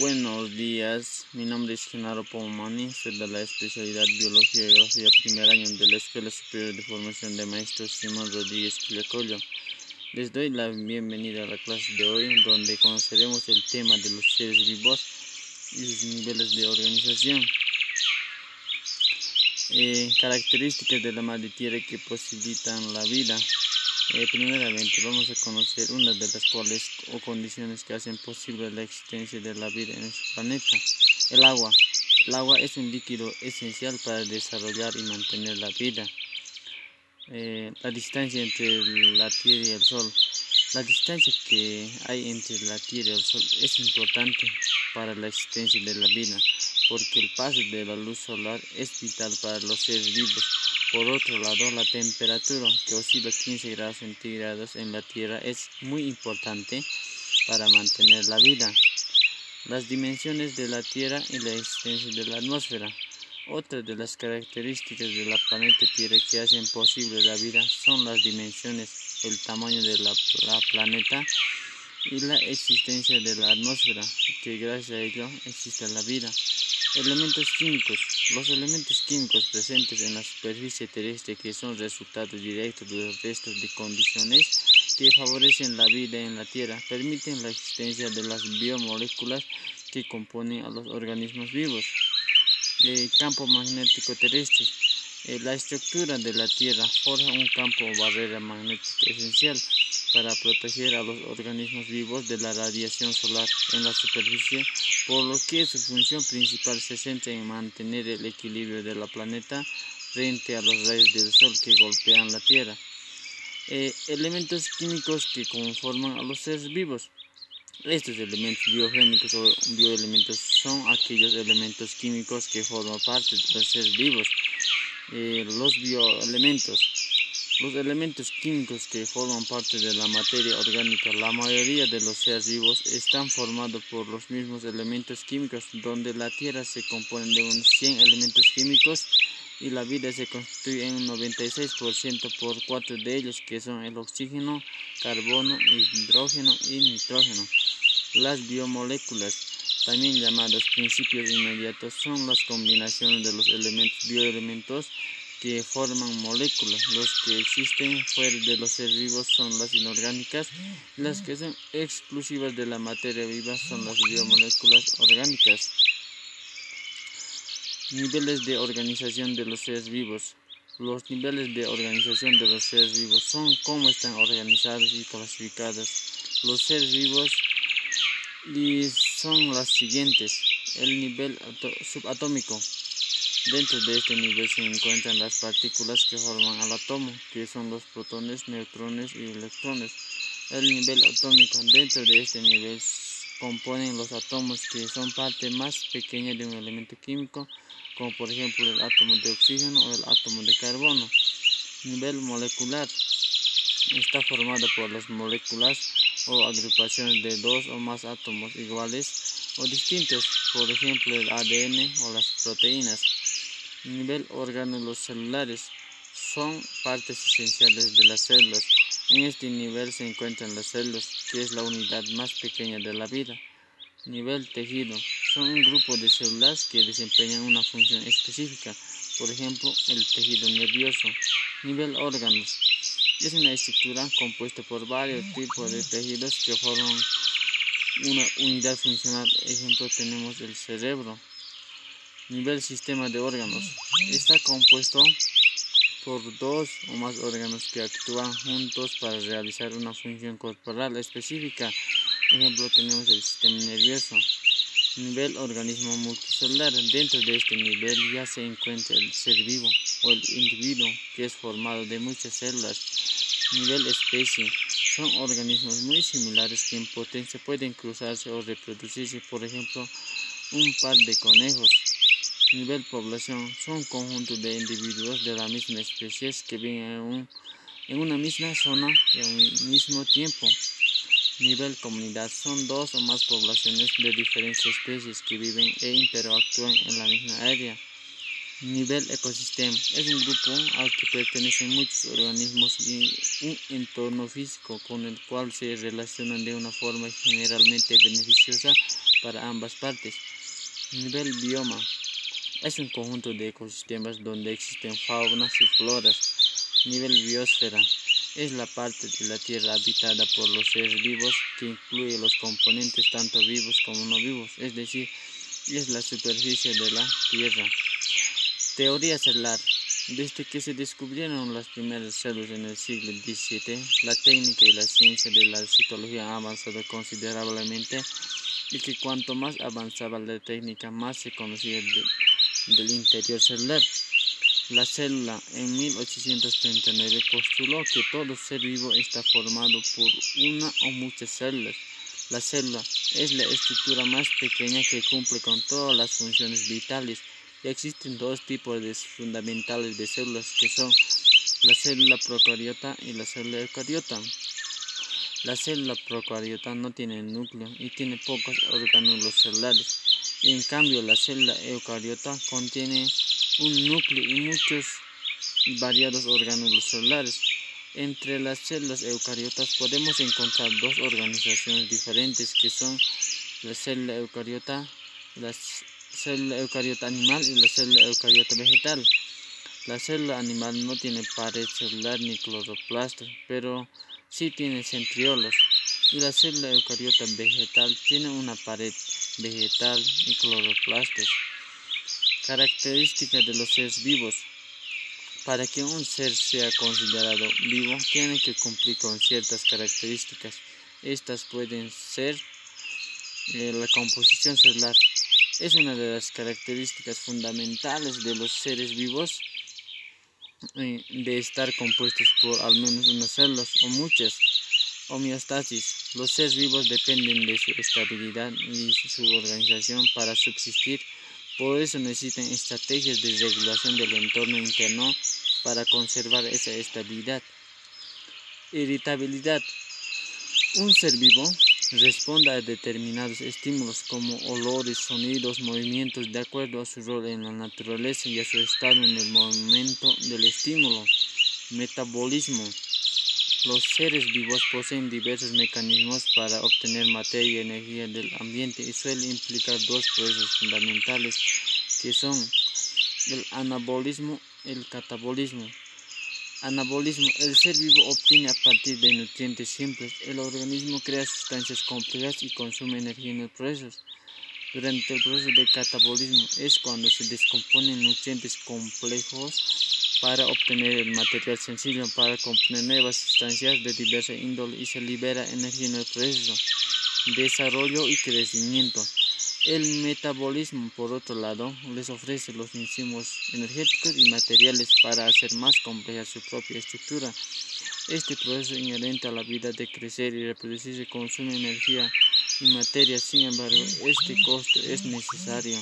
Buenos días, mi nombre es Genaro Pomani, soy de la especialidad Biología y Geografía primer año de la Escuela Superior de Formación de Maestros Simón Rodríguez Quillacollo. Les doy la bienvenida a la clase de hoy, donde conoceremos el tema de los seres vivos y sus niveles de organización. Eh, características de la madre tierra que posibilitan la vida. Eh, primeramente vamos a conocer una de las cuales o condiciones que hacen posible la existencia de la vida en nuestro planeta. El agua. El agua es un líquido esencial para desarrollar y mantener la vida. Eh, la distancia entre la Tierra y el Sol. La distancia que hay entre la Tierra y el Sol es importante para la existencia de la vida, porque el paso de la luz solar es vital para los seres vivos por otro lado, la temperatura, que oscila 15 grados centígrados en la Tierra, es muy importante para mantener la vida. Las dimensiones de la Tierra y la existencia de la atmósfera. Otra de las características de la planeta Tierra que hacen posible la vida son las dimensiones, el tamaño de la, la planeta y la existencia de la atmósfera, que gracias a ello existe la vida. Elementos químicos. Los elementos químicos presentes en la superficie terrestre que son resultados directos de los restos de condiciones que favorecen la vida en la Tierra permiten la existencia de las biomoléculas que componen a los organismos vivos. El campo magnético terrestre. Eh, la estructura de la Tierra forja un campo o barrera magnética esencial para proteger a los organismos vivos de la radiación solar en la superficie, por lo que su función principal se centra en mantener el equilibrio de la planeta frente a los rayos del sol que golpean la Tierra. Eh, elementos químicos que conforman a los seres vivos. Estos elementos biogénicos o bioelementos son aquellos elementos químicos que forman parte de los seres vivos. Eh, los bioelementos los elementos químicos que forman parte de la materia orgánica, la mayoría de los seres vivos están formados por los mismos elementos químicos, donde la Tierra se compone de unos 100 elementos químicos y la vida se constituye en un 96% por cuatro de ellos, que son el oxígeno, carbono, hidrógeno y nitrógeno. Las biomoléculas, también llamadas principios inmediatos, son las combinaciones de los elementos bioelementos que forman moléculas. Los que existen fuera de los seres vivos son las inorgánicas. Las que son exclusivas de la materia viva son las biomoléculas orgánicas. Niveles de organización de los seres vivos. Los niveles de organización de los seres vivos son cómo están organizados y clasificados. Los seres vivos son las siguientes. El nivel subatómico Dentro de este nivel se encuentran las partículas que forman al átomo, que son los protones, neutrones y electrones. El nivel atómico. Dentro de este nivel componen los átomos que son parte más pequeña de un elemento químico, como por ejemplo el átomo de oxígeno o el átomo de carbono. Nivel molecular. Está formado por las moléculas o agrupaciones de dos o más átomos iguales o distintos, por ejemplo el ADN o las proteínas. Nivel órganos celulares son partes esenciales de las células. En este nivel se encuentran las células, que es la unidad más pequeña de la vida. Nivel tejido son un grupo de células que desempeñan una función específica, por ejemplo, el tejido nervioso. Nivel órganos es una estructura compuesta por varios tipos de tejidos que forman una unidad funcional. Ejemplo, tenemos el cerebro. Nivel sistema de órganos. Está compuesto por dos o más órganos que actúan juntos para realizar una función corporal específica. Ejemplo, tenemos el sistema nervioso. Nivel organismo multicelular. Dentro de este nivel ya se encuentra el ser vivo o el individuo que es formado de muchas células. Nivel especie. Son organismos muy similares que en potencia pueden cruzarse o reproducirse. Por ejemplo, un par de conejos Nivel población son conjuntos de individuos de la misma especie que viven en, una misma zona y al mismo tiempo. Nivel comunidad son dos o más poblaciones de diferentes especies que viven e interactúan en la misma área. Nivel ecosistema es un grupo al que pertenecen muchos organismos y un entorno físico con el cual se relacionan de una forma generalmente beneficiosa para ambas partes. Nivel bioma es un conjunto de ecosistemas donde existen faunas y floras. Nivel biosfera es la parte de la Tierra habitada por los seres vivos que incluye los componentes tanto vivos como no vivos, es decir, es la superficie de la Tierra. Teoría celular. Desde que se descubrieron las primeras células en el siglo XVII, la técnica y la ciencia de la citología han avanzado considerablemente y que cuanto más avanzaba la técnica, más se conocía del interior celular. La célula en 1839 postuló que todo ser vivo está formado por una o muchas células. La célula es la estructura más pequeña que cumple con todas las funciones vitales y existen dos tipos de fundamentales de células que son la célula procariota y la célula eucariota. La célula procariota no tiene núcleo y tiene pocos orgánulos celulares, en cambio la célula eucariota contiene un núcleo y muchos variados orgánulos celulares. Entre las células eucariotas podemos encontrar dos organizaciones diferentes que son la célula eucariota, la célula eucariota animal y la célula eucariota vegetal. La célula animal no tiene pared celular ni cloroplastos, pero sí tiene centriolos y la célula eucariota vegetal tiene una pared vegetal y cloroplastos. Características de los seres vivos. Para que un ser sea considerado vivo, tiene que cumplir con ciertas características. Estas pueden ser eh, la composición celular. Es una de las características fundamentales de los seres vivos eh, de estar compuestos por al menos unas células o muchas. Homeostasis. Los seres vivos dependen de su estabilidad y su organización para subsistir. Por eso necesitan estrategias de regulación del entorno interno para conservar esa estabilidad. Irritabilidad. Un ser vivo responde a determinados estímulos como olores, sonidos, movimientos de acuerdo a su rol en la naturaleza y a su estado en el momento del estímulo. Metabolismo. Los seres vivos poseen diversos mecanismos para obtener materia y energía del ambiente y suele implicar dos procesos fundamentales que son el anabolismo y el catabolismo. Anabolismo. El ser vivo obtiene a partir de nutrientes simples. El organismo crea sustancias complejas y consume energía en el proceso. Durante el proceso de catabolismo es cuando se descomponen nutrientes complejos para obtener el material sencillo para componer nuevas sustancias de diversa índole y se libera energía en el proceso. Desarrollo y crecimiento. El metabolismo, por otro lado, les ofrece los insumos energéticos y materiales para hacer más compleja su propia estructura. Este proceso inherente a la vida de crecer y reproducirse consume energía y materia, sin embargo, este costo es necesario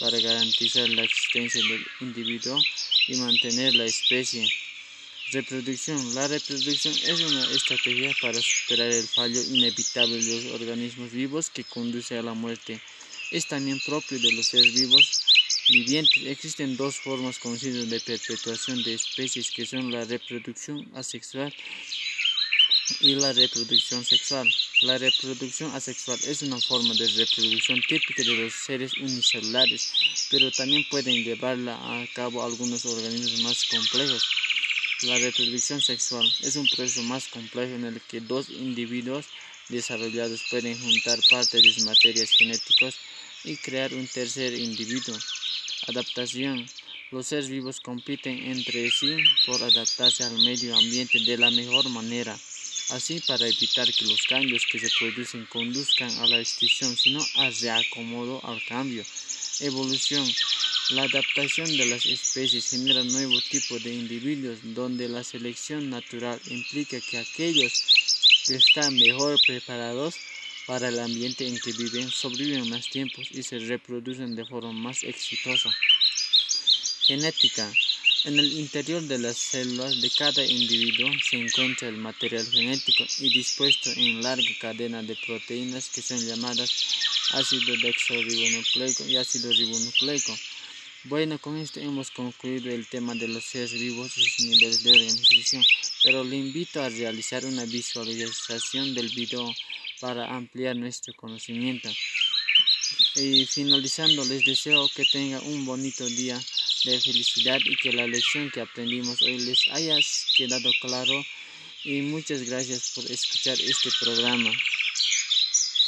para garantizar la existencia del individuo y mantener la especie. Reproducción. La reproducción es una estrategia para superar el fallo inevitable de los organismos vivos que conduce a la muerte es también propio de los seres vivos vivientes. Existen dos formas conocidas de perpetuación de especies que son la reproducción asexual y la reproducción sexual. La reproducción asexual es una forma de reproducción típica de los seres unicelulares, pero también pueden llevarla a cabo algunos organismos más complejos. La reproducción sexual es un proceso más complejo en el que dos individuos desarrollados pueden juntar partes de sus materias genéticas y crear un tercer individuo. Adaptación. Los seres vivos compiten entre sí por adaptarse al medio ambiente de la mejor manera, así para evitar que los cambios que se producen conduzcan a la extinción, sino a reacomodo al cambio. Evolución. La adaptación de las especies genera nuevo tipo de individuos, donde la selección natural implica que aquellos que están mejor preparados para el ambiente en que viven, sobreviven más tiempos y se reproducen de forma más exitosa. Genética. En el interior de las células de cada individuo se encuentra el material genético y dispuesto en larga cadena de proteínas que son llamadas ácido desoxirribonucleico y ácido ribonucleico. Bueno, con esto hemos concluido el tema de los seres vivos y sus niveles de organización, pero le invito a realizar una visualización del video para ampliar nuestro conocimiento. Y finalizando, les deseo que tengan un bonito día de felicidad y que la lección que aprendimos hoy les haya quedado claro. Y muchas gracias por escuchar este programa.